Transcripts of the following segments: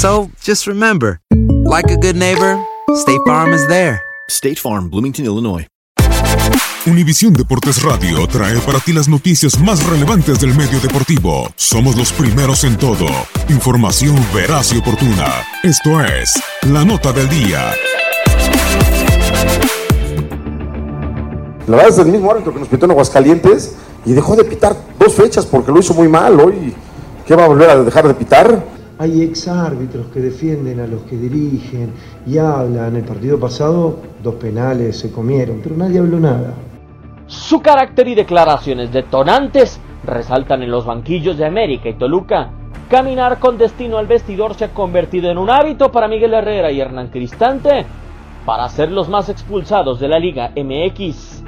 So just remember, like a good neighbor, State Farm is there. State Farm, Bloomington, Illinois. Univisión Deportes Radio trae para ti las noticias más relevantes del medio deportivo. Somos los primeros en todo. Información veraz y oportuna. Esto es La Nota del Día. La verdad es el mismo árbitro que nos pitó en Aguascalientes y dejó de pitar dos fechas porque lo hizo muy mal hoy. ¿Qué va a volver a dejar de pitar? Hay exárbitros que defienden a los que dirigen y hablan. El partido pasado, dos penales se comieron, pero nadie habló nada. Su carácter y declaraciones detonantes resaltan en los banquillos de América y Toluca. Caminar con destino al vestidor se ha convertido en un hábito para Miguel Herrera y Hernán Cristante para ser los más expulsados de la Liga MX.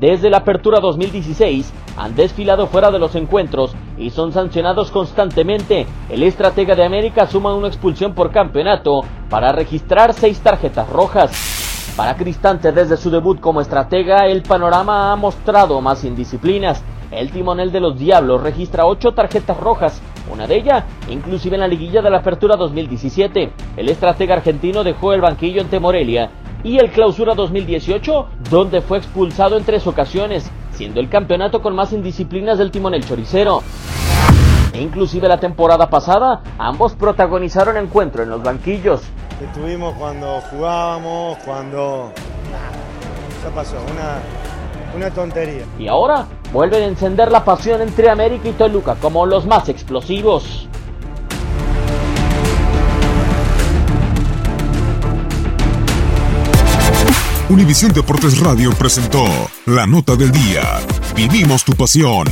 Desde la apertura 2016 han desfilado fuera de los encuentros y son sancionados constantemente. El estratega de América suma una expulsión por campeonato para registrar seis tarjetas rojas. Para Cristante desde su debut como estratega el panorama ha mostrado más indisciplinas. El timonel de los Diablos registra ocho tarjetas rojas, una de ellas inclusive en la liguilla de la apertura 2017. El estratega argentino dejó el banquillo ante Morelia y el clausura 2018, donde fue expulsado en tres ocasiones, siendo el campeonato con más indisciplinas del timonel choricero. E inclusive la temporada pasada, ambos protagonizaron encuentro en los banquillos. Estuvimos cuando jugábamos, cuando... Ya pasó, una, una tontería. Y ahora vuelven a encender la pasión entre América y Toluca como los más explosivos. Univisión Deportes Radio presentó La Nota del Día. Vivimos tu pasión.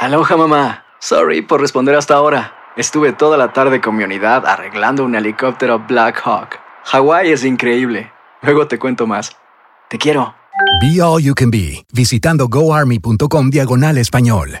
Aloha mamá. Sorry por responder hasta ahora. Estuve toda la tarde con mi unidad arreglando un helicóptero Black Hawk. Hawái es increíble. Luego te cuento más. Te quiero. Be All You Can Be, visitando goarmy.com diagonal español.